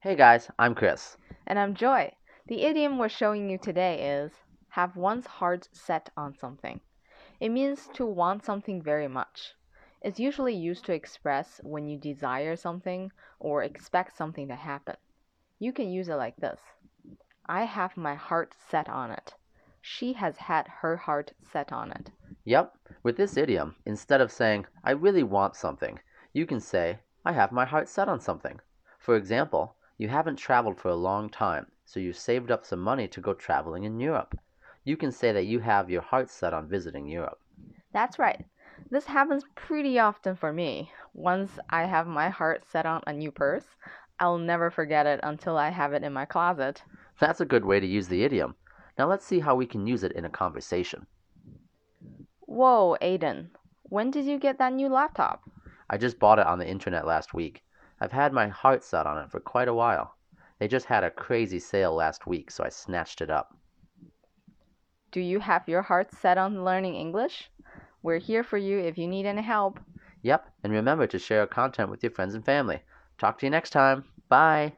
Hey guys, I'm Chris. And I'm Joy. The idiom we're showing you today is have one's heart set on something. It means to want something very much. It's usually used to express when you desire something or expect something to happen. You can use it like this I have my heart set on it. She has had her heart set on it. Yep, with this idiom, instead of saying, I really want something, you can say, I have my heart set on something. For example, you haven't traveled for a long time, so you've saved up some money to go traveling in Europe. You can say that you have your heart set on visiting Europe. That's right. This happens pretty often for me. Once I have my heart set on a new purse, I'll never forget it until I have it in my closet. That's a good way to use the idiom. Now let's see how we can use it in a conversation. Whoa, Aiden, when did you get that new laptop? I just bought it on the internet last week. I've had my heart set on it for quite a while. They just had a crazy sale last week, so I snatched it up. Do you have your heart set on learning English? We're here for you if you need any help. Yep, and remember to share our content with your friends and family. Talk to you next time. Bye.